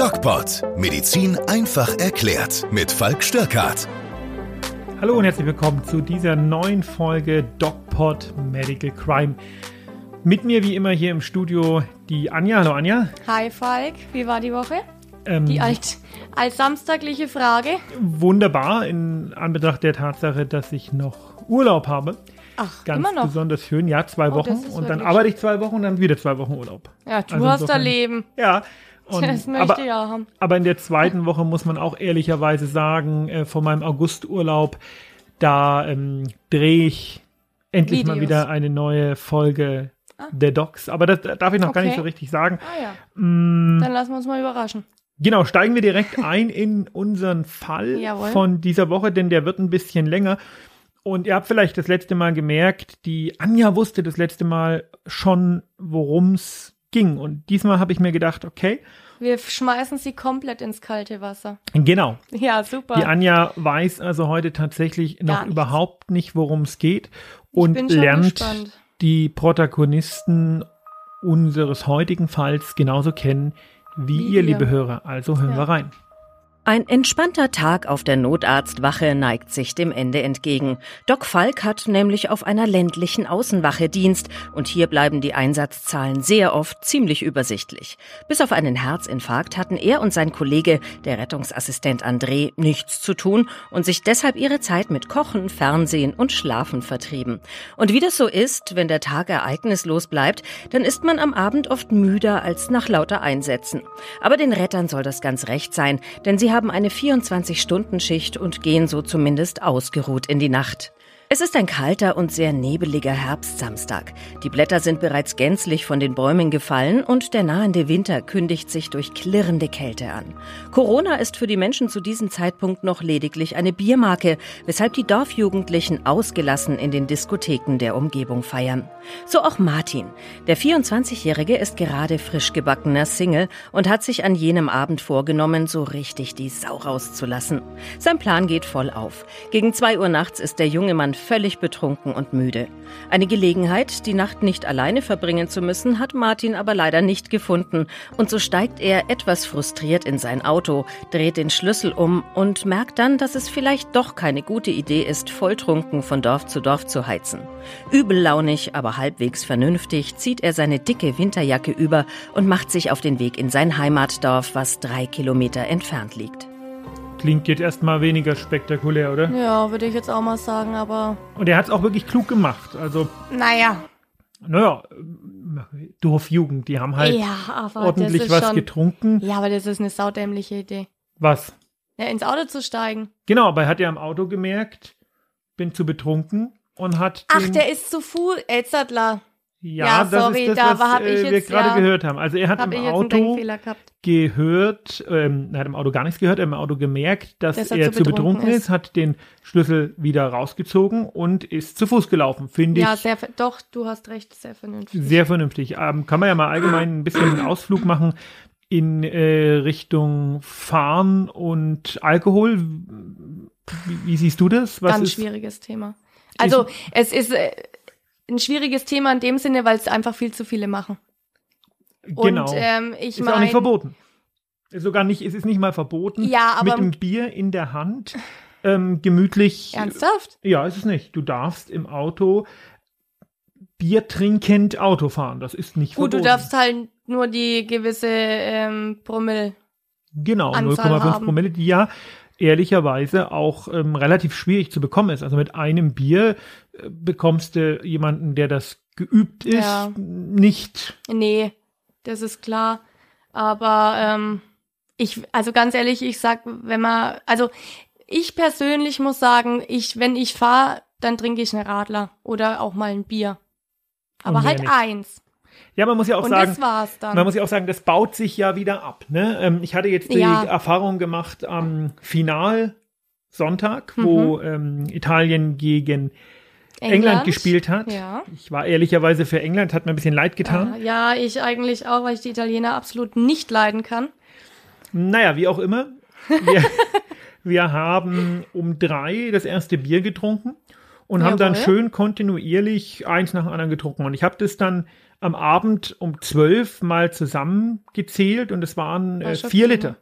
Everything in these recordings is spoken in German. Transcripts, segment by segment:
DocPod. Medizin einfach erklärt. Mit Falk Störkart. Hallo und herzlich willkommen zu dieser neuen Folge DocPod Medical Crime. Mit mir wie immer hier im Studio die Anja. Hallo Anja. Hi Falk, wie war die Woche? Ähm, Die alt, als samstagliche Frage. wunderbar in Anbetracht der Tatsache, dass ich noch Urlaub habe. Ach, Ganz immer noch. besonders schön. Ja, zwei Oh, Wochen. Und dann arbeite ich zwei Wochen und dann wieder zwei Wochen Urlaub. Ja, du Also hast da Leben. Ja. Und, Das möchte aber, ich ja haben. aber in der zweiten Woche muss man auch ehrlicherweise sagen, äh, von meinem Augusturlaub, da ähm, drehe ich endlich mal Videos. wieder eine neue Folge der Docs. Aber das darf ich noch gar nicht Okay. so richtig sagen. Ah ja, Mm, dann lassen wir uns mal überraschen. Genau, steigen wir direkt ein in unseren Fall von dieser Woche, denn der wird ein bisschen länger. Und ihr habt vielleicht das letzte Mal gemerkt, die Anja wusste das letzte Mal schon, worum es ging. Und diesmal habe ich mir gedacht, okay, Wir schmeißen sie komplett ins kalte Wasser. genau. Ja, super. Die Anja weiß also heute tatsächlich noch überhaupt nicht, worum es geht und lernt gespannt. die Protagonisten unseres heutigen Falls genauso kennen wie, Wie ihr, ihr. liebe Hörer. Also hören Ja. wir rein. Ein entspannter Tag auf der Notarztwache neigt sich dem Ende entgegen. Doc Falk hat nämlich auf einer ländlichen Außenwache Dienst und hier bleiben die Einsatzzahlen sehr oft ziemlich übersichtlich. Bis auf einen Herzinfarkt hatten er und sein Kollege, der Rettungsassistent André, nichts zu tun und sich deshalb ihre Zeit mit Kochen, Fernsehen und Schlafen vertrieben. Und wie das so ist, wenn der Tag ereignislos bleibt, dann ist man am Abend oft müder als nach lauter Einsätzen. Aber den Rettern soll das ganz recht sein, denn sie haben eine 24-Stunden-Schicht und gehen so zumindest ausgeruht in die Nacht. Es ist ein kalter und sehr nebeliger Herbstsamstag. Die Blätter sind bereits gänzlich von den Bäumen gefallen und der nahende Winter kündigt sich durch klirrende Kälte an. Corona ist für die Menschen zu diesem Zeitpunkt noch lediglich eine Biermarke, weshalb die Dorfjugendlichen ausgelassen in den Diskotheken der Umgebung feiern. So auch Martin. Der 24-Jährige ist gerade frisch gebackener Single und hat sich an jenem Abend vorgenommen, so richtig die Sau rauszulassen. Sein Plan geht voll auf. Gegen zwei Uhr nachts ist der junge Mann völlig betrunken und müde. Eine Gelegenheit, die Nacht nicht alleine verbringen zu müssen, hat Martin aber leider nicht gefunden. Und so steigt er etwas frustriert in sein Auto, dreht den Schlüssel um und merkt dann, dass es vielleicht doch keine gute Idee ist, volltrunken von Dorf zu Dorf zu heizen. Übellaunig, aber halbwegs vernünftig, zieht er seine dicke Winterjacke über und macht sich auf den Weg in sein Heimatdorf, was drei Kilometer entfernt liegt. Klingt jetzt erstmal weniger spektakulär, oder? Ja, würde ich jetzt auch mal sagen, aber Und er hat es auch wirklich klug gemacht. Also, naja. naja, Dorfjugend, die haben halt ja, ordentlich was schon, getrunken. Ja, aber das ist eine saudämliche Idee. Was? Ja, ins Auto zu steigen. Genau, aber er hat ja im Auto gemerkt, bin zu betrunken und hat Ach, der ist zu Fuß. Etzadler. Ja, ja, das sorry, ist das, da was ich äh, wir jetzt, gerade ja, gehört haben. Also er hat im ich Auto gehört, ähm, er hat im Auto gar nichts gehört, er hat im Auto gemerkt, dass, Dass er, er zu betrunken betrunken ist, ist. hat den Schlüssel wieder rausgezogen und ist zu Fuß gelaufen. Finde Ja, ich sehr, ver- doch, du hast recht, sehr vernünftig. Sehr vernünftig. Ähm, kann man ja mal allgemein ein bisschen einen Ausflug machen in äh, Richtung Fahren und Alkohol. Wie, wie siehst du das? Was Ganz ist, schwieriges Thema. Also, es ist äh, ein schwieriges Thema in dem Sinne, weil es einfach viel zu viele machen. Genau. Und ähm, ich ist auch nicht verboten. Sogar nicht, es ist nicht mal verboten. Ja, aber- Mit dem Bier in der Hand ähm, gemütlich. ernsthaft? Ja, ist es nicht. Du darfst im Auto Bier trinkend Auto fahren. Das ist nicht Gut, verboten. du darfst halt nur die gewisse ähm, Promille. Genau, Anzahl 0,5 haben. Promille, die ja ehrlicherweise auch ähm, relativ schwierig zu bekommen ist. Also mit einem Bier äh, bekommst du jemanden, der das geübt ist, Ja. nicht. Nee, das ist klar. Aber ähm, ich, also ganz ehrlich, ich sag, wenn man, also ich persönlich muss sagen, ich, wenn ich fahre, dann trinke ich eine Radler oder auch mal ein Bier. Aber halt nicht. eins. Ja, man muss ja auch Und sagen, das war's dann. man muss ja auch sagen, das baut sich ja wieder ab. Ne? Ähm, ich hatte jetzt die Ja. Erfahrung gemacht am Finalsonntag, wo Mhm. ähm, Italien gegen England. gespielt hat. Ja. Ich war ehrlicherweise für England, hat mir ein bisschen leid getan. Ah, Ja, ich eigentlich auch, weil ich die Italiener absolut nicht leiden kann. Naja, wie auch immer. Wir, wir haben um drei das erste Bier getrunken und haben dann Jawohl. schön kontinuierlich eins nach dem anderen getrunken. Und ich habe das dann am Abend um zwölf mal zusammengezählt und es waren War äh, vier Liter.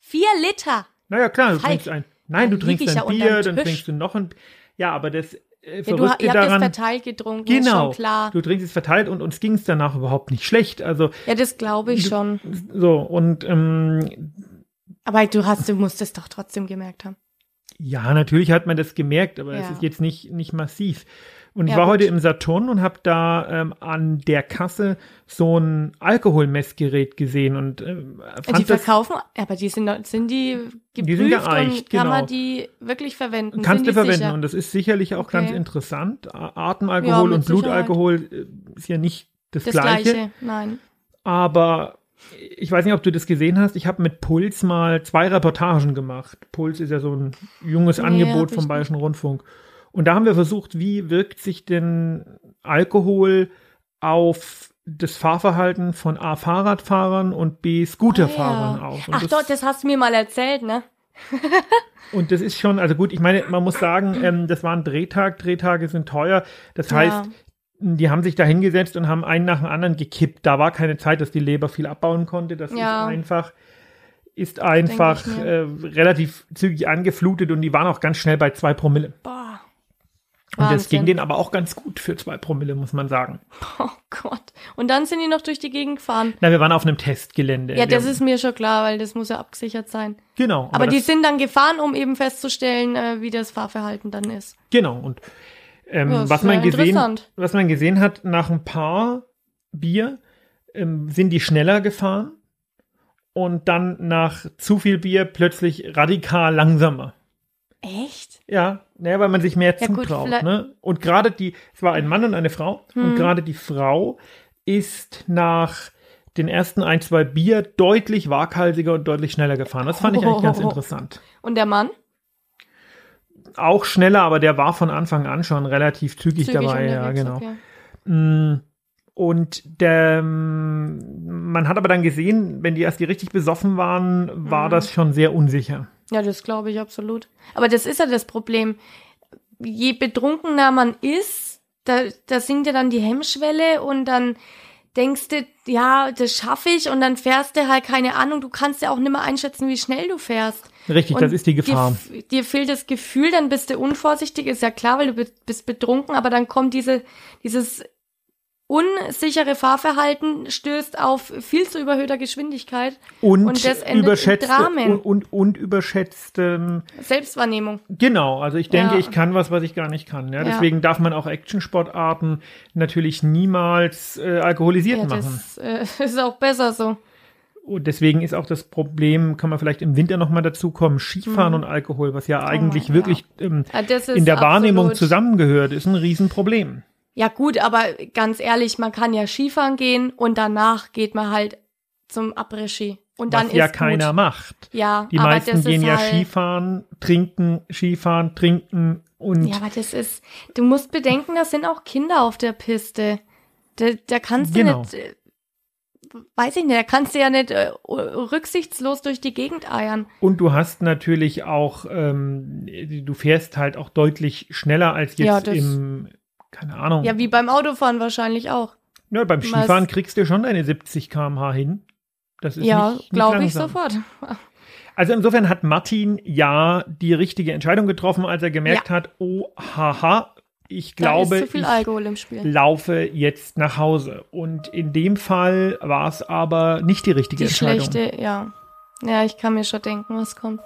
Vier Liter. Naja, klar, du Falk, trinkst ein. Nein, da du trinkst ein Bier, dann trinkst du noch ein. Ja, aber das äh, Ja, du, ihr habt daran. das verteilt getrunken, genau, schon klar. du trinkst es verteilt und uns ging es danach überhaupt nicht schlecht. Also Ja, das glaube ich schon. so und ähm, Aber du hast, du musst es doch trotzdem gemerkt haben. Ja, natürlich hat man das gemerkt, aber es Ja. ist jetzt nicht, nicht massiv. Und ich Ja, war gut. heute im Saturn und habe da ähm, an der Kasse so ein Alkoholmessgerät gesehen und ähm, die fand das, verkaufen, aber die sind, sind die geprüft Die sind geeicht, und kann genau. man die wirklich verwenden? kannst du die verwenden Sicher? und das ist sicherlich auch Okay. ganz interessant. Atemalkohol Ja, und Blutalkohol äh, ist ja nicht das, das Gleiche, gleiche. Nein. aber ich weiß nicht, ob du das gesehen hast. Ich habe mit Puls mal zwei Reportagen gemacht. Puls ist ja so ein junges Nee, Angebot vom. Bayerischen Rundfunk. Und da haben wir versucht, wie wirkt sich denn Alkohol auf das Fahrverhalten von A Fahrradfahrern und B Scooterfahrern Ah, ja. aus. Und Ach das, doch, das hast du mir mal erzählt, ne? und das ist schon, also gut, ich meine, man muss sagen, ähm, das war ein Drehtag. Drehtage sind teuer. Das heißt, Ja. die haben sich da hingesetzt und haben einen nach dem anderen gekippt. Da war keine Zeit, dass die Leber viel abbauen konnte. Das Ja. ist einfach, ist einfach äh, relativ zügig angeflutet und die waren auch ganz schnell bei zwei Promille. Boah. Und das ging Wahnsinn. denen aber auch ganz gut für zwei Promille, muss man sagen. Oh Gott. Und dann sind die noch durch die Gegend gefahren. Na, wir waren auf einem Testgelände. Ja, das ist mir schon klar, weil das muss ja abgesichert sein. genau. Aber, die das, sind dann gefahren, um eben festzustellen, äh, wie das Fahrverhalten dann ist. genau und ähm, Ja, was man gesehen, was man gesehen hat, nach ein paar Bier ähm, sind die schneller gefahren und dann nach zu viel Bier plötzlich radikal langsamer. Echt? Ja, naja, weil man sich mehr Ja, gut, zutraut. vielleicht- ne? Und gerade die, es war ein Mann und eine Frau, Hm. und gerade die Frau ist nach den ersten ein, zwei Bier deutlich waghalsiger und deutlich schneller gefahren. Das fand ich eigentlich ganz Oh. interessant. Und der Mann? Auch schneller, aber der war von Anfang an schon relativ zügig, Zügig dabei, ja, genau. okay. Mm, Und der, mm, man hat aber dann gesehen, wenn die erst die richtig besoffen waren, war Mhm. das schon sehr unsicher. Ja, das glaube ich absolut. Aber das ist ja das Problem. Je betrunkener man ist, da, da sinkt ja dann die Hemmschwelle und dann denkst du, ja, das schaffe ich und dann fährst du halt keine Ahnung. Du kannst ja auch nicht mehr einschätzen, wie schnell du fährst. Richtig, Und das ist die Gefahr. Dir, dir fehlt das Gefühl, dann bist du unvorsichtig, ist ja klar, weil du bist betrunken, aber dann kommt diese, dieses unsichere Fahrverhalten, stößt auf viel zu überhöhter Geschwindigkeit. Und, und das endet überschätzte Dramen. und, und, und überschätzt, ähm, Selbstwahrnehmung. genau, also ich denke, Ja. ich kann was, was ich gar nicht kann. Ja? Ja. Deswegen darf man auch Actionsportarten natürlich niemals äh, alkoholisiert Ja, machen. das äh, ist auch besser so. Und deswegen ist auch das Problem, kann man vielleicht im Winter nochmal dazu kommen, Skifahren und Alkohol, was ja eigentlich ja. wirklich ähm, ist in der Wahrnehmung zusammengehört, ist ein Riesenproblem. Ja gut, aber ganz ehrlich, man kann ja Skifahren gehen und danach geht man halt zum Après-Ski. Und dann was ja ist keiner gut. macht. Ja, Die aber meisten das gehen ist ja halt, Skifahren, trinken, Skifahren, trinken und Ja, aber das ist, du musst bedenken, das sind auch Kinder auf der Piste. Da, da kannst du Genau. nicht, äh, weiß ich nicht, da kannst du ja nicht äh, rücksichtslos durch die Gegend eiern. Und du hast natürlich auch, ähm, du fährst halt auch deutlich schneller als jetzt Ja, im, keine Ahnung. Ja, wie beim Autofahren wahrscheinlich auch. Ja, beim Skifahren kriegst du schon deine 70 km/h hin. Das ist Ja, glaube ich sofort. Also insofern hat Martin ja die richtige Entscheidung getroffen, als er gemerkt hat, oh, haha, ich Da glaube, ich Alkohol im Spiel. laufe jetzt nach Hause. Und in dem Fall war es aber nicht die richtige Die Entscheidung. schlechte, ja. Ja, ich kann mir schon denken, was kommt.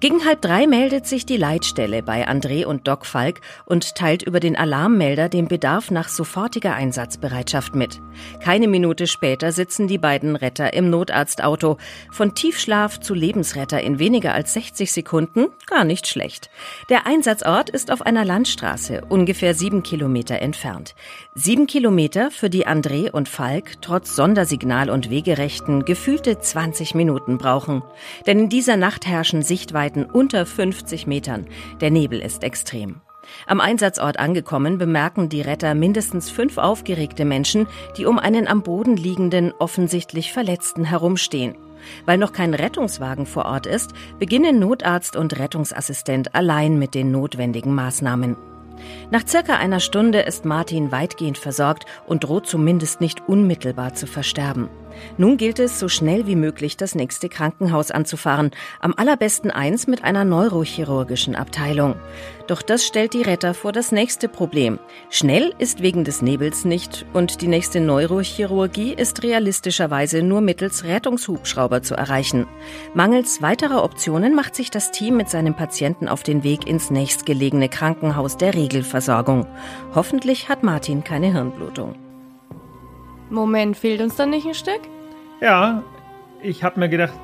Gegen halb drei meldet sich die Leitstelle bei André und Doc Falk und teilt über den Alarmmelder den Bedarf nach sofortiger Einsatzbereitschaft mit. Keine Minute später sitzen die beiden Retter im Notarztauto. Von Tiefschlaf zu Lebensretter in weniger als 60 Sekunden? Gar nicht schlecht. Der Einsatzort ist auf einer Landstraße, ungefähr sieben Kilometer entfernt. Sieben Kilometer, für die André und Falk trotz Sondersignal und Wegerechten gefühlte 20 Minuten brauchen. Denn in dieser Nacht herrschen Sichtweiten unter 50 Metern. Der Nebel ist extrem. Am Einsatzort angekommen bemerken die Retter mindestens fünf aufgeregte Menschen, die um einen am Boden liegenden, offensichtlich Verletzten herumstehen. Weil noch kein Rettungswagen vor Ort ist, beginnen Notarzt und Rettungsassistent allein mit den notwendigen Maßnahmen. Nach circa einer Stunde ist Martin weitgehend versorgt und droht zumindest nicht unmittelbar zu versterben. Nun gilt es, so schnell wie möglich das nächste Krankenhaus anzufahren, am allerbesten eins mit einer neurochirurgischen Abteilung. Doch das stellt die Retter vor das nächste Problem. Schnell ist wegen des Nebels nicht und die nächste Neurochirurgie ist realistischerweise nur mittels Rettungshubschrauber zu erreichen. Mangels weiterer Optionen macht sich das Team mit seinem Patienten auf den Weg ins nächstgelegene Krankenhaus der Regelversorgung. Hoffentlich hat Martin keine Hirnblutung. Moment, fehlt uns dann nicht ein Stück? Ja, ich habe mir gedacht,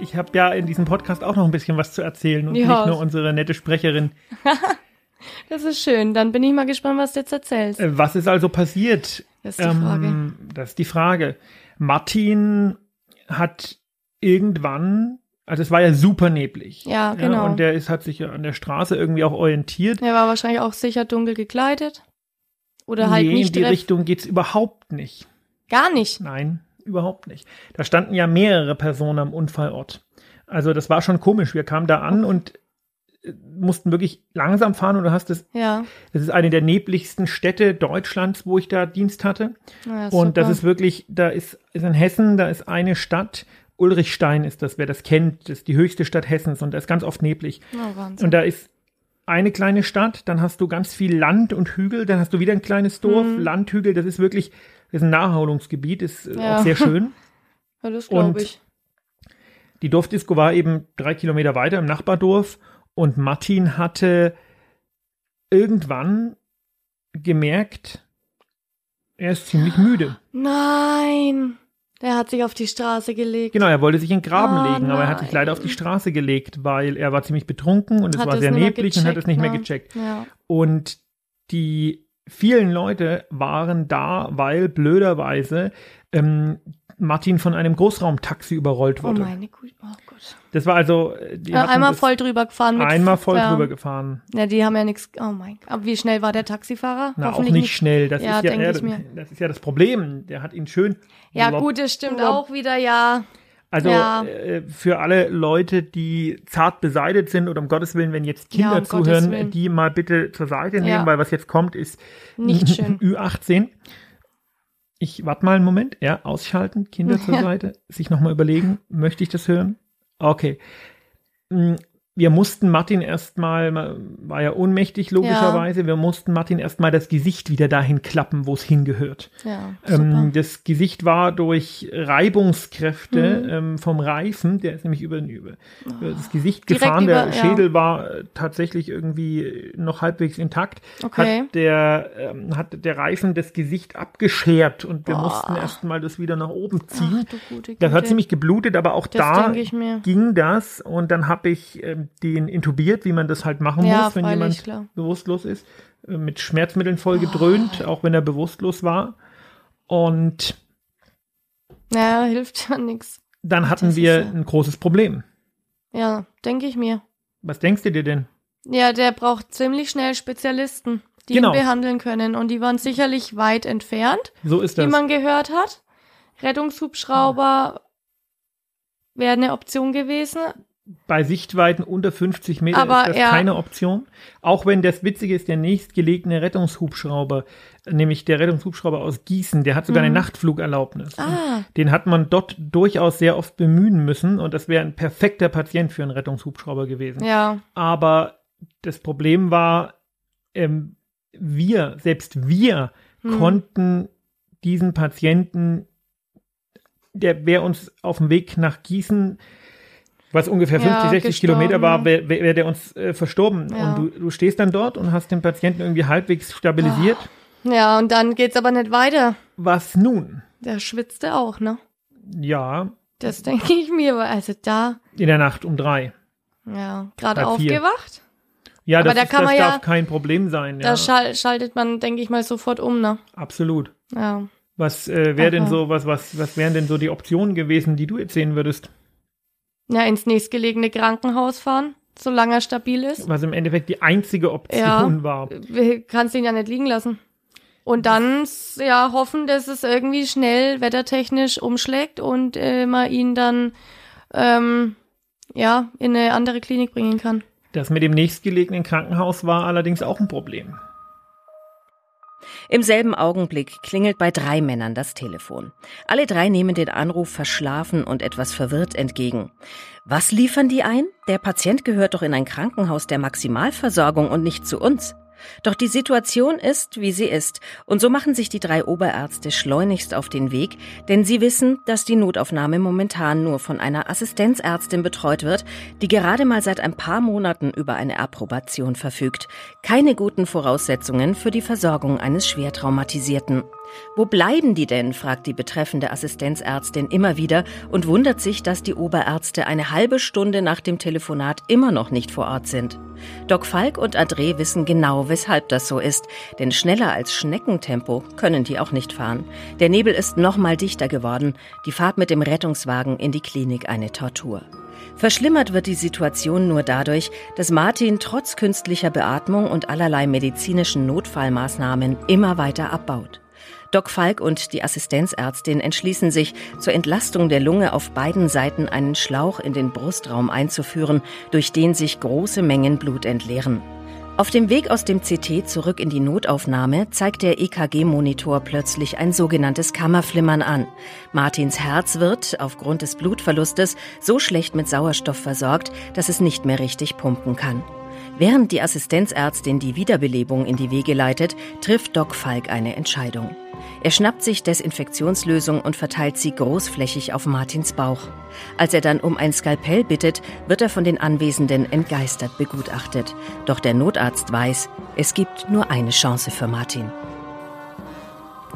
ich habe ja in diesem Podcast auch noch ein bisschen was zu erzählen und Ja. nicht nur unsere nette Sprecherin. Das ist schön. Dann bin ich mal gespannt, was du jetzt erzählst. Äh, Was ist also passiert? Das ist die Frage. Das ist die Frage. Martin hat irgendwann, also es war ja super neblig. Ja, genau. und der ist, hat sich ja an der Straße irgendwie auch orientiert. Er war wahrscheinlich auch sicher dunkel gekleidet. Oder halt nee, nicht in die Richtung geht's überhaupt nicht. Gar nicht. Nein, überhaupt nicht. Da standen ja mehrere Personen am Unfallort. Also das war schon komisch. Wir kamen da an und äh, mussten wirklich langsam fahren und du hast es, Ja. das ist eine der nebligsten Städte Deutschlands, wo ich da Dienst hatte. ja Und das super. ist wirklich, da ist, ist in Hessen, da ist eine Stadt, Ulrichstein ist das, wer das kennt, das ist die höchste Stadt Hessens und da ist ganz oft neblig. Oh, Wahnsinn. Und da ist eine kleine Stadt, dann hast du ganz viel Land und Hügel, dann hast du wieder ein kleines Dorf, Mhm. Land, Hügel, das ist wirklich, das ist ein Naherholungsgebiet, ist äh, Ja. auch sehr schön. ja, das glaube ich. Die Dorfdisco war eben drei Kilometer weiter im Nachbardorf und Martin hatte irgendwann gemerkt, er ist ziemlich müde. Nein. Der hat sich auf die Straße gelegt. Genau, er wollte sich in den Graben Oh legen, aber er hat sich leider auf die Straße gelegt, weil er war ziemlich betrunken und es Hat war es sehr mehr neblig und hat es nicht mehr gecheckt, gecheckt. Ja. Und die vielen Leute waren da, weil blöderweise ähm, Martin von einem Großraumtaxi überrollt Oh wurde. meine Güte. Oh Gott. das war also, äh, hatten einmal voll drüber gefahren. Einmal voll ja. drüber gefahren. Ja, die haben ja nichts. Oh mein Gott. Aber wie schnell war der Taxifahrer? Na, auch Hoffentlich nicht schnell. Das Ja, ist ja, mir. das ist ja das Problem. Der hat ihn schön. Ja, gut, das stimmt auch wieder, ja. Also Ja. äh, für alle Leute, die zart beseitigt sind oder um Gottes Willen, wenn jetzt Ja, Kinder um Gottes zuhören, die mal bitte zur Seite nehmen, Ja. weil was jetzt kommt, ist Nicht schön. Ü18. Ich warte mal einen Moment. Ja, ausschalten, Kinder zur Ja. Seite, sich nochmal überlegen, möchte ich das hören? Okay. Wir mussten Martin erstmal, war ja ohnmächtig logischerweise, wir mussten Martin erstmal das Gesicht wieder dahin klappen, wo es hingehört. Ja. Ähm, das Gesicht war durch Reibungskräfte Mhm. ähm, vom Reifen, der ist nämlich über, über, über das Gesicht Direkt gefahren. der über- ja. Schädel war äh, tatsächlich irgendwie noch halbwegs intakt. Okay. Hat der, ähm, hat der Reifen das Gesicht abgeschert und wir Boah. mussten erstmal das wieder nach oben Ach, ziehen. gute Das hat ziemlich geblutet, aber auch Das da ging das und dann habe ich ähm, den intubiert, wie man das halt machen Ja, muss, wenn jemand klar. bewusstlos ist, äh, mit Schmerzmitteln voll gedröhnt, auch wenn er bewusstlos war. Und Naja, hilft ja nichts. dann hatten Das wir ja- ein großes Problem. Ja, denke ich mir. Was denkst du dir denn? Ja, der braucht ziemlich schnell Spezialisten, die Genau. ihn behandeln können. Und die waren sicherlich weit entfernt, So ist wie das. man gehört hat. Rettungshubschrauber wäre eine Option gewesen. Bei Sichtweiten unter 50 Meter Aber ist das ja. keine Option. Auch wenn das Witzige ist, der nächstgelegene Rettungshubschrauber, nämlich der Rettungshubschrauber aus Gießen, der hat sogar eine Nachtflugerlaubnis. Ah, Den hat man dort durchaus sehr oft bemühen müssen und das wäre ein perfekter Patient für einen Rettungshubschrauber gewesen. ja. Aber das Problem war, ähm, wir, selbst wir, Hm. konnten diesen Patienten, der wäre uns auf dem Weg nach Gießen, was ungefähr Ja, 50, 60 gestorben. Kilometer war, wäre wär, der uns äh, verstorben. Ja. Und du, du stehst dann dort und hast den Patienten irgendwie halbwegs stabilisiert. Ja, und dann geht's aber nicht weiter. Was nun? Der schwitzte auch, ne? Ja, Das denke ich mir, weil also da, in der Nacht um drei. ja, gerade aufgewacht. Ja, Aber das, da ist, kann das man darf ja- kein Problem sein. Da Ja, schal schaltet man, denke ich mal, sofort um, ne? absolut. Ja. Was äh, wäre denn so, was, was, was wären denn so die Optionen gewesen, die du jetzt sehen würdest? Ja, ins nächstgelegene Krankenhaus fahren, solange er stabil ist. Was im Endeffekt die einzige Option Ja. war. Kannst ihn ja nicht liegen lassen. Und dann ja hoffen, dass es irgendwie schnell wettertechnisch umschlägt und äh, man ihn dann ähm, ja in eine andere Klinik bringen kann. Das mit dem nächstgelegenen Krankenhaus war allerdings auch ein Problem. Im selben Augenblick klingelt bei drei Männern das Telefon. Alle drei nehmen den Anruf verschlafen und etwas verwirrt entgegen. Was liefern die ein? Der Patient gehört doch in ein Krankenhaus der Maximalversorgung und nicht zu uns. Doch die Situation ist, wie sie ist, und so machen sich die drei Oberärzte schleunigst auf den Weg, denn sie wissen, dass die Notaufnahme momentan nur von einer Assistenzärztin betreut wird, die gerade mal seit ein paar Monaten über eine Approbation verfügt. Keine guten Voraussetzungen für die Versorgung eines schwer traumatisierten. Wo bleiben die denn? fragt die betreffende Assistenzärztin immer wieder und wundert sich, dass die Oberärzte eine halbe Stunde nach dem Telefonat immer noch nicht vor Ort sind. Doc Falk und Adre wissen genau, weshalb das so ist, denn schneller als Schneckentempo können die auch nicht fahren. Der Nebel ist noch mal dichter geworden, die Fahrt mit dem Rettungswagen in die Klinik eine Tortur. Verschlimmert wird die Situation nur dadurch, dass Martin trotz künstlicher Beatmung und allerlei medizinischen Notfallmaßnahmen immer weiter abbaut. Doc Falk und die Assistenzärztin entschließen sich, zur Entlastung der Lunge auf beiden Seiten einen Schlauch in den Brustraum einzuführen, durch den sich große Mengen Blut entleeren. Auf dem Weg aus dem CT zurück in die Notaufnahme zeigt der EKG-Monitor plötzlich ein sogenanntes Kammerflimmern an. Martins Herz wird, aufgrund des Blutverlustes, so schlecht mit Sauerstoff versorgt, dass es nicht mehr richtig pumpen kann. Während die Assistenzärztin die Wiederbelebung in die Wege leitet, trifft Doc Falk eine Entscheidung. Er schnappt sich Desinfektionslösung und verteilt sie großflächig auf Martins Bauch. Als er dann um ein Skalpell bittet, wird er von den Anwesenden entgeistert begutachtet. Doch der Notarzt weiß, es gibt nur eine Chance für Martin.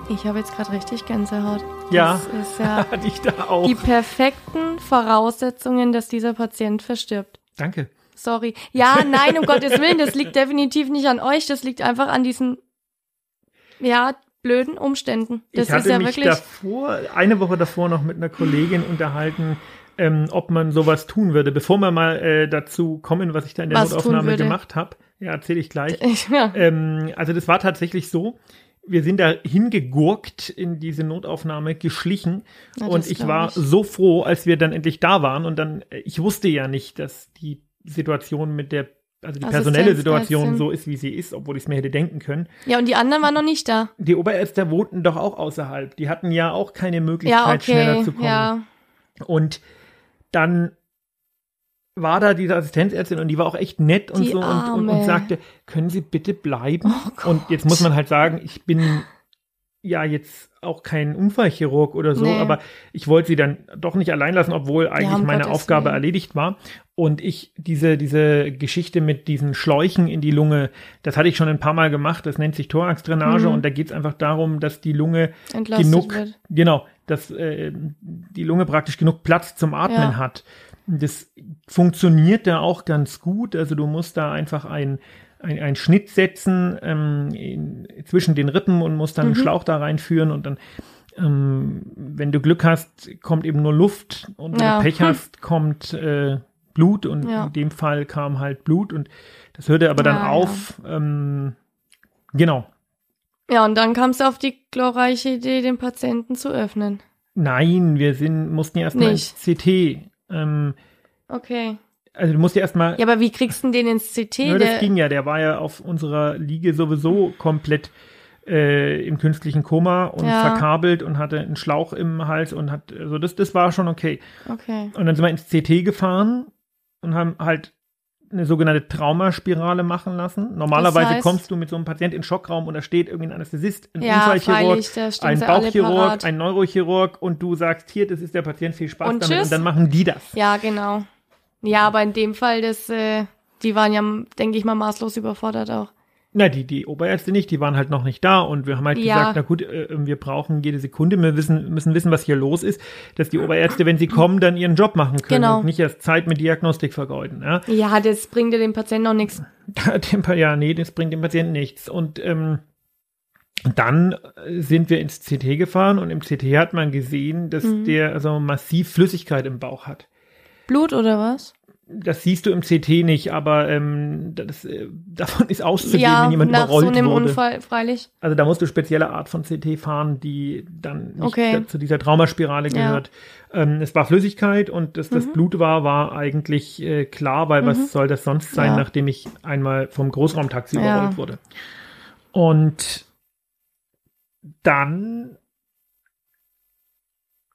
Ich habe jetzt gerade richtig Gänsehaut. Ja, das ist ja hatte ich da auch. die perfekten Voraussetzungen, dass dieser Patient verstirbt. Danke. Sorry. Ja, nein, um Gottes Willen, das liegt definitiv nicht an euch, das liegt einfach an diesen, ja, blöden Umständen. Das ich hatte ist ja mich wirklich. davor, eine Woche davor noch mit einer Kollegin unterhalten, ähm, ob man sowas tun würde. Bevor wir mal äh, dazu kommen, was ich da in der Was Notaufnahme gemacht habe, ja, erzähle ich gleich. ja. Ähm, also das war tatsächlich so. Wir sind da hingegurkt in diese Notaufnahme, geschlichen. Ja, und ich war ich. so froh, als wir dann endlich da waren. Und dann, äh, ich wusste ja nicht, dass die Situation mit der, also die personelle Situation so ist, wie sie ist, obwohl ich es mir hätte denken können. ja, und die anderen waren noch nicht da. Die Oberärzte wohnten doch auch außerhalb. Die hatten ja auch keine Möglichkeit, Ja, okay. schneller zu kommen. Ja. Und dann war da diese Assistenzärztin und die war auch echt nett und Die so und, und, und sagte, können Sie bitte bleiben? Oh und jetzt muss man halt sagen, ich bin ja jetzt auch kein Unfallchirurg oder so, Nee. aber ich wollte sie dann doch nicht allein lassen, obwohl eigentlich um meine Gottes Aufgabe Willen. erledigt war. Und ich, diese, diese Geschichte mit diesen Schläuchen in die Lunge, das hatte ich schon ein paar Mal gemacht, das nennt sich Thoraxdrainage Mhm. und da geht es einfach darum, dass die Lunge Entlastet genug, wird. genau, dass äh, die Lunge praktisch genug Platz zum Atmen Ja. hat. Das funktioniert da auch ganz gut. Also du musst da einfach ein, ein, einen Schnitt setzen ähm, in, zwischen den Rippen und musst dann einen Mhm. Schlauch da reinführen und dann, ähm, wenn du Glück hast, kommt eben nur Luft und wenn Ja. du Pech Hm. hast, kommt äh, Blut und Ja. in dem Fall kam halt Blut und das hörte aber dann Ja, ja. auf. Ähm, genau. Ja, und dann kam es auf die glorreiche Idee, den Patienten zu öffnen. Nein, wir sind, mussten ja erstmal ins. CT. Ähm, Okay. Also du musst ja erstmal Ja, aber wie kriegst du denn den ins CT? Ja, das Der- ging ja. Der war ja auf unserer Liege sowieso komplett äh, im künstlichen Koma und Ja. verkabelt und hatte einen Schlauch im Hals und hat, also das, das war schon okay. okay. Und dann sind wir ins CT gefahren und haben halt eine sogenannte Traumaspirale machen lassen. Normalerweise Das heißt- kommst du mit so einem Patient in den Schockraum und da steht irgendwie ein Anästhesist, ein Ja, Unfallchirurg, freilich, ein Bauchchirurg, ein Neurochirurg und du sagst, hier, das ist der Patient, viel Spaß Und damit tschüss. und dann machen die das. Ja, genau. Ja, aber in dem Fall, das, äh, die waren ja, denke ich mal, maßlos überfordert auch. Na, die, die Oberärzte nicht, die waren halt noch nicht da und wir haben halt Ja. gesagt, na gut, äh, wir brauchen jede Sekunde, wir wissen, müssen wissen, was hier los ist, dass die Oberärzte, wenn sie kommen, dann ihren Job machen können Genau. und nicht erst Zeit mit Diagnostik vergeuden. Ja, Ja, das bringt ja dem Patienten noch nichts. ja nee, das bringt dem Patienten nichts. Und ähm, dann äh, sind wir ins CT gefahren und im CT hat man gesehen, dass Mhm. der also massiv Flüssigkeit im Bauch hat. Blut oder was? Das siehst du im CT nicht, aber ähm, das, äh, davon ist auszugehen, ja, wenn jemand nach so überrollt einem wurde. Unfall, freilich. Also da musst du spezielle Art von CT fahren, die dann nicht Okay. zu dieser Traumaspirale Ja. gehört. Ähm, es war Flüssigkeit und dass das Mhm. Blut war, war eigentlich äh, klar, weil Mhm. was soll das sonst sein, Ja. nachdem ich einmal vom Großraumtaxi Ja. überrollt wurde. Und dann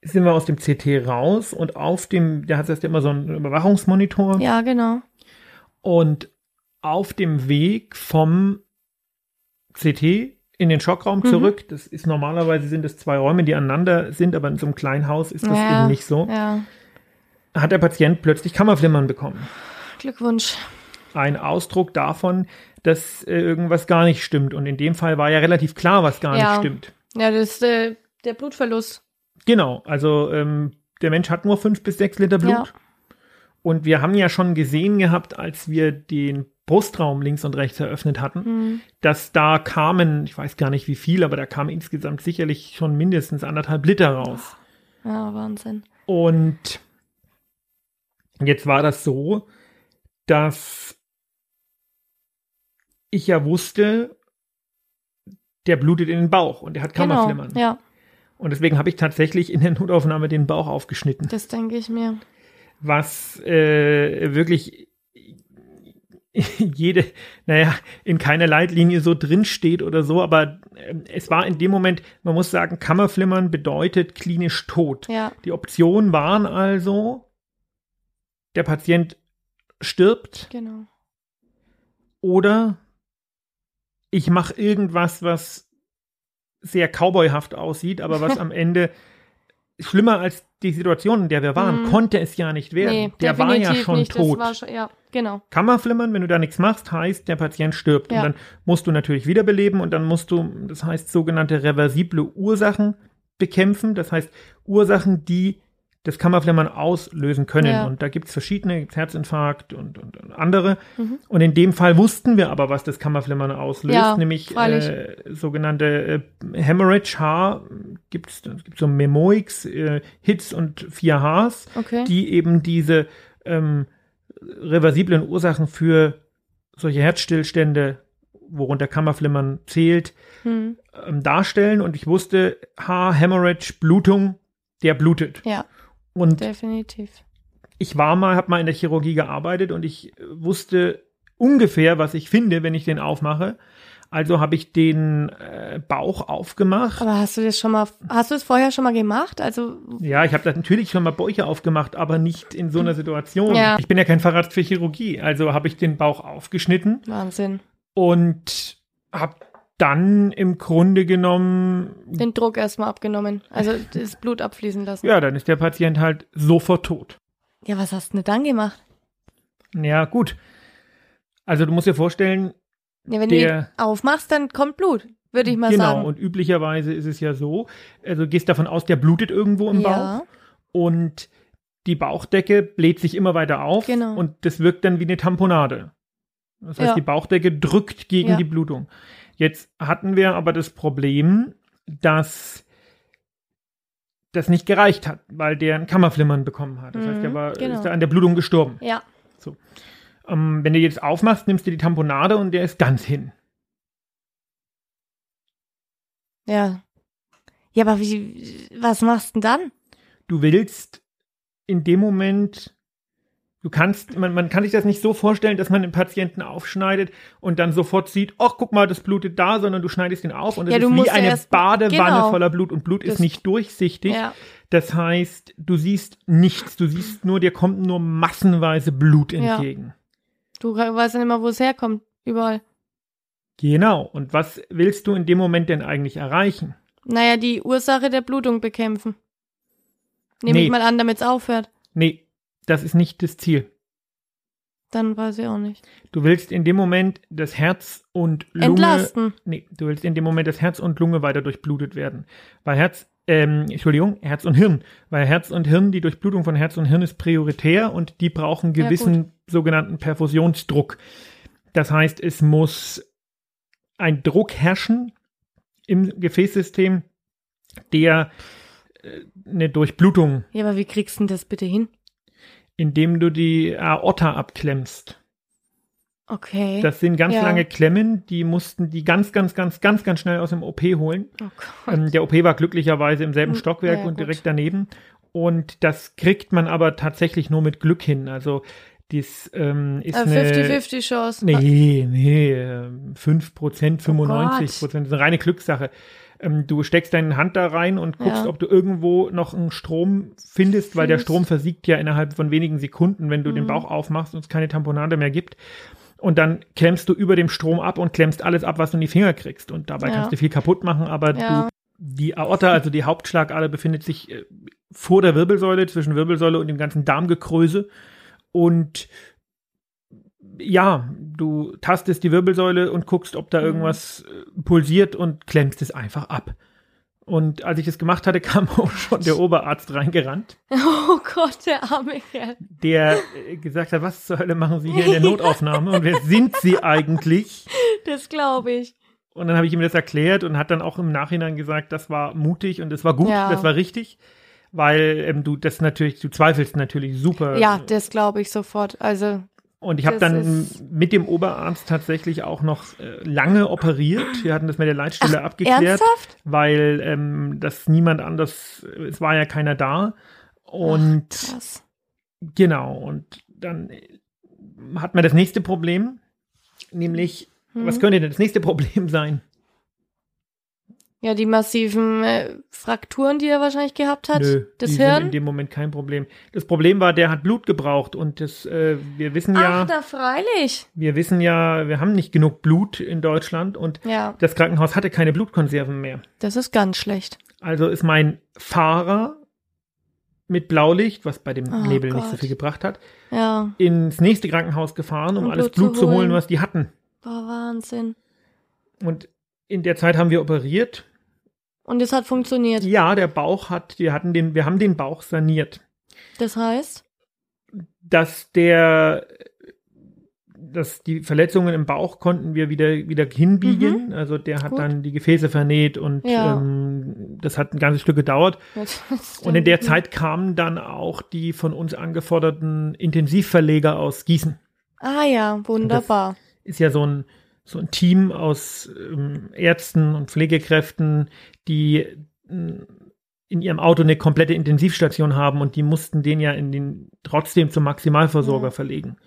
sind wir aus dem CT raus und auf dem, der hat jetzt immer so einen Überwachungsmonitor. Ja, genau. Und auf dem Weg vom CT in den Schockraum Mhm. zurück, das ist normalerweise sind es zwei Räume, die aneinander sind, aber in so einem kleinen Haus ist das ja, eben nicht so, Ja, hat der Patient plötzlich Kammerflimmern bekommen. Glückwunsch. Ein Ausdruck davon, dass äh, irgendwas gar nicht stimmt. Und in dem Fall war ja relativ klar, was gar Ja. nicht stimmt. Ja, das ist äh, der Blutverlust. Genau, also ähm, der Mensch hat nur fünf bis sechs Liter Blut. Ja. Und wir haben ja schon gesehen gehabt, als wir den Brustraum links und rechts eröffnet hatten, Hm. dass da kamen, ich weiß gar nicht wie viel, aber da kamen insgesamt sicherlich schon mindestens anderthalb Liter raus. Ja, Wahnsinn. Und jetzt war das so, dass ich ja wusste, der blutet in den Bauch und der hat Genau. Kammerflimmern. Ja, Und deswegen habe ich tatsächlich in der Notaufnahme den Bauch aufgeschnitten, das denke ich mir. was äh, wirklich jede, naja, in keiner Leitlinie so drin steht oder so, aber ähm, es war in dem Moment, man muss sagen, Kammerflimmern bedeutet klinisch tot. Ja, Die Optionen waren also, der Patient stirbt genau. oder ich mache irgendwas, was sehr cowboyhaft aussieht, aber was am Ende schlimmer als die Situation, in der wir waren, Mhm. konnte es ja nicht werden. Nee, der war ja schon nicht. tot. Schon, ja, genau. Kammerflimmern, wenn du da nichts machst, heißt, der Patient stirbt. Ja. Und dann musst du natürlich wiederbeleben und dann musst du, das heißt, sogenannte reversible Ursachen bekämpfen. Das heißt, Ursachen, die das Kammerflimmern auslösen können. Ja. Und da gibt es verschiedene, gibt's Herzinfarkt und, und, und andere. Mhm. Und in dem Fall wussten wir aber, was das Kammerflimmern auslöst, Ja, nämlich äh, sogenannte äh, Hemorrhage, H, gibt's, es gibt so Memoix, äh, Hits und 4 Hs Okay. die eben diese ähm, reversiblen Ursachen für solche Herzstillstände, worunter Kammerflimmern zählt, Hm. ähm, darstellen. Und ich wusste, H, Hemorrhage, Blutung, der blutet. Ja, Und definitiv. ich war mal, habe mal in der Chirurgie gearbeitet und ich äh, wusste ungefähr, was ich finde, wenn ich den aufmache. Also habe ich den äh, Bauch aufgemacht. Aber hast du das schon mal, hast du es vorher schon mal gemacht? Also, Ja, ich habe natürlich schon mal Bäuche aufgemacht, aber nicht in so einer Situation. Ja. Ich bin ja kein Facharzt für Chirurgie, also habe ich den Bauch aufgeschnitten Wahnsinn. und habe dann im Grunde genommen, Den Druck erstmal abgenommen. Also das Blut abfließen lassen. ja, dann ist der Patient halt sofort tot. Ja, was hast du denn dann gemacht? Ja, gut. Also du musst dir vorstellen, Ja, wenn Der- du ihn aufmachst, dann kommt Blut, würde ich mal genau, sagen. und üblicherweise ist es ja so, also du gehst davon aus, der blutet irgendwo im ja, Bauch und die Bauchdecke bläht sich immer weiter auf Genau. und das wirkt dann wie eine Tamponade. Das heißt, Ja. die Bauchdecke drückt gegen Ja. die Blutung. Jetzt hatten wir aber das Problem, dass das nicht gereicht hat, weil der ein Kammerflimmern bekommen hat. Das heißt, Mhm, der war, genau. an der Blutung gestorben. ja. Ähm, wenn du jetzt aufmachst, nimmst du die Tamponade und der ist ganz hin. Ja. Ja, aber wie, was machst du denn dann? Du willst in dem Moment, du kannst, man, man kann sich das nicht so vorstellen, dass man den Patienten aufschneidet und dann sofort sieht, ach, guck mal, das blutet da, sondern du schneidest ihn auf und es Ja, ist wie ja eine erst- Badewanne genau. voller Blut und Blut Das- ist nicht durchsichtig. Ja. Das heißt, du siehst nichts, du siehst nur, dir kommt nur massenweise Blut Ja. entgegen. Du weißt ja nicht mehr, wo es herkommt. Überall. Genau. Und was willst du in dem Moment denn eigentlich erreichen? Naja, die Ursache der Blutung bekämpfen. Nehme Nee. ich mal an, damit es aufhört. Nee, das ist nicht das Ziel. Dann weiß ich auch nicht. Du willst in dem Moment das Herz und Lunge. Entlasten. Nee, du willst in dem Moment, dass Herz und Lunge weiter durchblutet werden. Weil Herz, ähm, Entschuldigung, Herz und Hirn. Weil Herz und Hirn, die Durchblutung von Herz und Hirn ist prioritär und die brauchen Ja, gewissen sogenannten Perfusionsdruck. Das heißt, es muss ein Druck herrschen im Gefäßsystem, der äh, eine Durchblutung, Ja, aber wie kriegst du denn das bitte hin? Indem du die Aorta abklemmst. Okay. Das sind ganz Ja. lange Klemmen, die mussten die ganz, ganz, ganz, ganz, ganz schnell aus dem OP holen. oh Gott. Ähm, der OP war glücklicherweise im selben Hm, Stockwerk ja, und direkt daneben. Und das kriegt man aber tatsächlich nur mit Glück hin. Also dies ähm, ist Äh, eine 50-50 Chance. Nee, nee, ähm, 5%, 95%, Oh Gott. das ist eine reine Glückssache. Ähm, du steckst deine Hand da rein und guckst, Ja. ob du irgendwo noch einen Strom findest, weil der. Strom versiegt ja innerhalb von wenigen Sekunden, wenn du den Mhm. Bauch aufmachst und es keine Tamponade mehr gibt. Und dann klemmst du über dem Strom ab und klemmst alles ab, was du in die Finger kriegst. Und dabei Ja. kannst du viel kaputt machen, aber du, die Aorta, also die Hauptschlagader, befindet sich äh, vor der Wirbelsäule, zwischen Wirbelsäule und dem ganzen Darmgekröse. Und ja, du tastest die Wirbelsäule und guckst, ob da Mhm. irgendwas äh, pulsiert und klemmst es einfach ab. Und als ich das gemacht hatte, kam auch schon der Oberarzt reingerannt, Oh Gott, der arme Kerl. der äh, gesagt hat, was zur Hölle machen Sie hier in der Notaufnahme und wer sind Sie eigentlich? Das glaube ich. Und dann habe ich ihm das erklärt und hat dann auch im Nachhinein gesagt, das war mutig und das war gut, Ja. das war richtig, weil ähm, du das natürlich, du zweifelst natürlich super. Ja, das glaube ich sofort. Also, Und ich habe dann mit dem Oberarzt tatsächlich auch noch äh, lange operiert. Wir hatten das mit der Leitstelle abgeklärt, ernsthaft? weil ähm, das niemand anders, es war ja keiner da. Und Krass. genau, und dann äh, hat man das nächste Problem, nämlich, Mhm. was könnte denn das nächste Problem sein? Ja, die massiven äh, Frakturen, die er wahrscheinlich gehabt hat. Nö, das die sind in Hirn. dem Moment kein Problem. Das Problem war, der hat Blut gebraucht und das, äh, wir wissen ja, Ach, na freilich. wir wissen ja, wir haben nicht genug Blut in Deutschland und Ja, das Krankenhaus hatte keine Blutkonserven mehr. das ist ganz schlecht. Also ist mein Fahrer mit Blaulicht, was bei dem Oh Nebel nicht so Gott. viel gebracht hat, Ja, ins nächste Krankenhaus gefahren, um Um alles Blut zu Blut zu holen, holen. was die hatten. war Wahnsinn. Und in der Zeit haben wir operiert. Und es hat funktioniert. Ja, der Bauch hat, wir hatten den, wir haben den Bauch saniert. Das heißt? Dass der, dass die Verletzungen im Bauch konnten wir wieder, wieder hinbiegen. Also der hat Mhm. Gut. dann die Gefäße vernäht und Ja. ähm, das hat ein ganzes Stück gedauert. Und in der Zeit kamen dann auch die von uns angeforderten Intensivverleger aus Gießen. Ah ja, wunderbar. Ist ja so ein, so ein Team aus ähm, Ärzten und Pflegekräften, die ähm, in ihrem Auto eine komplette Intensivstation haben und die mussten den ja in den trotzdem zum Maximalversorger Ja. verlegen.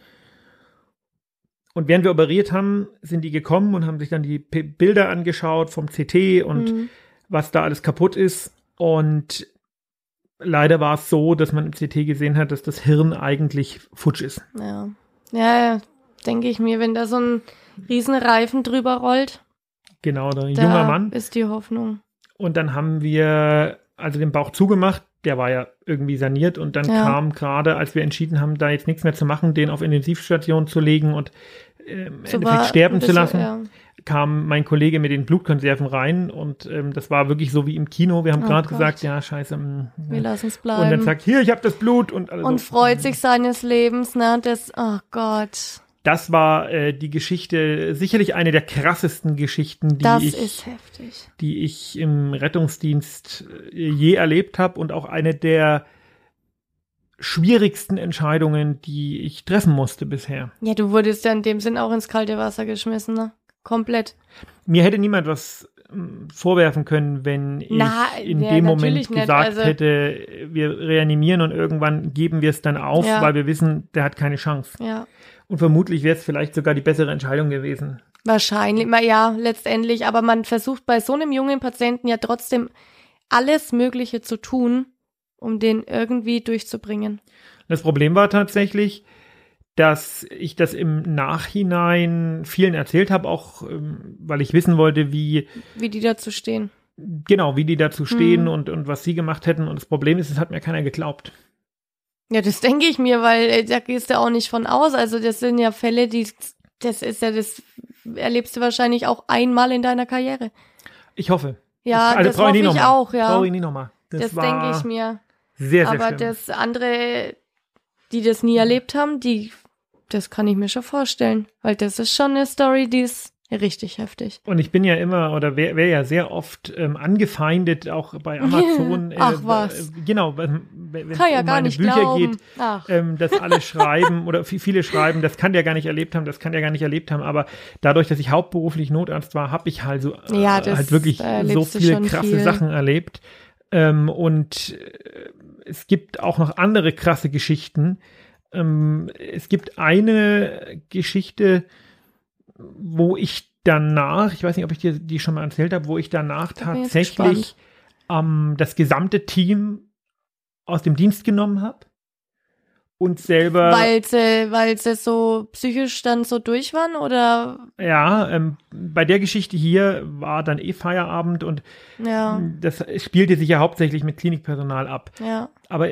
Und während wir operiert haben, sind die gekommen und haben sich dann die P Bilder angeschaut vom CT und Mhm. was da alles kaputt ist. Und leider war es so, dass man im CT gesehen hat, dass das Hirn eigentlich futsch ist. Ja. Ja, denke ich mir, wenn da so ein Riesenreifen drüber rollt, Genau, der da junger Mann. ist die Hoffnung. Und dann haben wir also den Bauch zugemacht. Der war ja irgendwie saniert und dann Ja. kam gerade, als wir entschieden haben, da jetzt nichts mehr zu machen, den auf Intensivstation zu legen und äh, im So Endeffekt sterben ein zu bisschen- lassen, Ja. kam mein Kollege mit den Blutkonserven rein und ähm, das war wirklich so wie im Kino. Wir haben Oh gerade gesagt, ja, scheiße. mm, Wir lassen es und dann bleiben. sagt, hier, ich habe das Blut und alles Und freut sich seines Lebens, ne? Das, oh Gott, Das war äh, die Geschichte, sicherlich eine der krassesten Geschichten, die das ich, ist heftig. die ich im Rettungsdienst äh, je erlebt habe und auch eine der schwierigsten Entscheidungen, die ich treffen musste bisher. Ja, du wurdest ja in dem Sinn auch ins kalte Wasser geschmissen, ne? Komplett. Mir hätte niemand was vorwerfen können, wenn ich Na, in ja, dem Moment gesagt also- hätte, wir reanimieren und irgendwann geben wir es dann auf, Ja. weil wir wissen, der hat keine Chance. Ja. Und vermutlich wäre es vielleicht sogar die bessere Entscheidung gewesen. Wahrscheinlich, ja, letztendlich, aber man versucht bei so einem jungen Patienten ja trotzdem alles Mögliche zu tun, um den irgendwie durchzubringen. Das Problem war tatsächlich, dass ich das im Nachhinein vielen erzählt habe, auch ähm, weil ich wissen wollte, wie Wie die dazu stehen. genau, wie die dazu stehen Mhm. und, und was sie gemacht hätten. Und das Problem ist, es hat mir keiner geglaubt. Ja, das denke ich mir, weil äh, da gehst du auch nicht von aus. Also das sind ja Fälle, die, das ist ja, das erlebst du wahrscheinlich auch einmal in deiner Karriere. Ich hoffe. Ja, also das hoffe ich mal. auch, ja. Trau ich nie nochmal. Das, Das denke ich mir. sehr, sehr Aber schlimm. das andere, die das nie erlebt haben, die, das kann ich mir schon vorstellen. Weil das ist schon eine Story, die ist richtig heftig. Und ich bin ja immer oder wäre wär ja sehr oft ähm, angefeindet, auch bei Amazon. Ach, äh, was. äh, Genau, wenn es ja um gar meine Bücher glauben. geht, ähm, dass alle schreiben oder vi- viele schreiben, das kann der gar nicht erlebt haben, das kann der gar nicht erlebt haben. Aber dadurch, dass ich hauptberuflich Notarzt war, habe ich halt so äh, Ja, halt wirklich so viele krasse viel. Sachen erlebt. Ähm, und äh, es gibt auch noch andere krasse Geschichten. Ähm, es gibt eine Geschichte, wo ich danach, ich weiß nicht, ob ich dir die schon mal erzählt habe, wo ich danach tatsächlich ähm, das gesamte Team aus dem Dienst genommen habe und selber. Weil sie, weil sie so psychisch dann so durch waren oder? Ja, ähm, bei der Geschichte hier war dann eh Feierabend und ja. das spielte sich ja hauptsächlich mit Klinikpersonal ab. Ja. Aber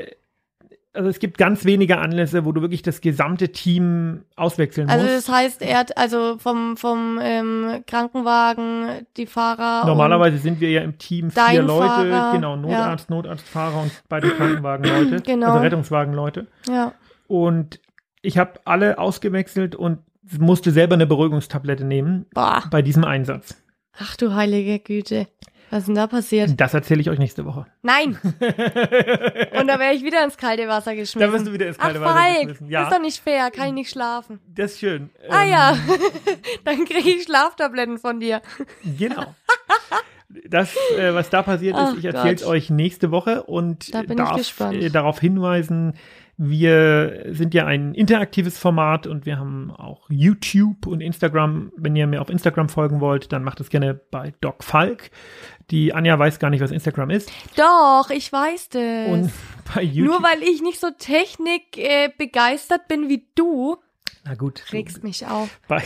also es gibt ganz wenige Anlässe, wo du wirklich das gesamte Team auswechseln also musst. Also das heißt, er hat also vom, vom ähm, Krankenwagen die Fahrer. Normalerweise sind wir ja im Team vier Leute, Fahrer, genau, Notarzt, ja. Notarztfahrer und beide Krankenwagenleute, genau. also Rettungswagenleute. Ja. Und ich habe alle ausgewechselt und musste selber eine Beruhigungstablette nehmen Boah. bei diesem Einsatz. Ach du heilige Güte. Was ist denn da passiert? Das erzähle ich euch nächste Woche. Nein! Und da wäre ich wieder ins kalte Wasser geschmissen. Da wirst du wieder ins kalte Ach, Wasser Falk, geschmissen. Ja. ist doch nicht fair, kann ich nicht schlafen. Das ist schön. Ah ähm, ja, dann kriege ich Schlaftabletten von dir. Genau. Das, äh, was da passiert ist, Ach ich erzähle es euch nächste Woche und da darf äh, darauf hinweisen, wir sind ja ein interaktives Format und wir haben auch YouTube und Instagram. Wenn ihr mir auf Instagram folgen wollt, dann macht es gerne bei Doc Falk. Die Anja weiß gar nicht, was Instagram ist. Doch, ich weiß das. Und bei YouTube. Nur weil ich nicht so Technik äh, begeistert bin wie du. Na gut. Regst mich auf. Bei,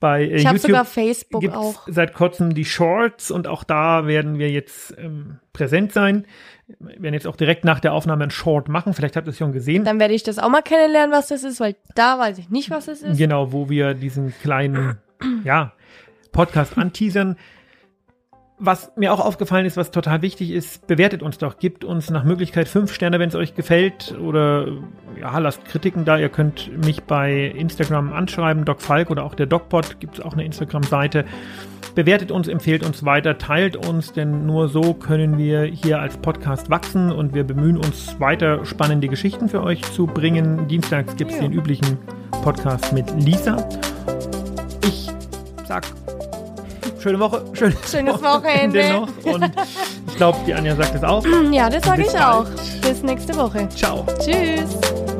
bei äh, ich habe sogar Facebook auch. Seit kurzem die Shorts und auch da werden wir jetzt ähm, präsent sein. Wir werden jetzt auch direkt nach der Aufnahme ein Short machen. Vielleicht habt ihr es schon gesehen. Dann werde ich das auch mal kennenlernen, was das ist, weil da weiß ich nicht, was es ist. Genau, wo wir diesen kleinen, ja, Podcast anteasern. Was mir auch aufgefallen ist, was total wichtig ist, bewertet uns doch. Gebt uns nach Möglichkeit fünf Sterne, wenn es euch gefällt. Oder ja, lasst Kritiken da. Ihr könnt mich bei Instagram anschreiben, Doc Falk oder auch der DocPod. Gibt es auch eine Instagram-Seite. Bewertet uns, empfehlt uns weiter, teilt uns, denn nur so können wir hier als Podcast wachsen und wir bemühen uns weiter spannende Geschichten für euch zu bringen. Dienstags gibt es ja. den üblichen Podcast mit Lisa. Ich sag schöne Woche, schönes, schönes Wochenende. Wochenende noch und ich glaube, die Anja sagt es auch. Ja, das sage ich bald. auch. Bis nächste Woche. Ciao. Tschüss.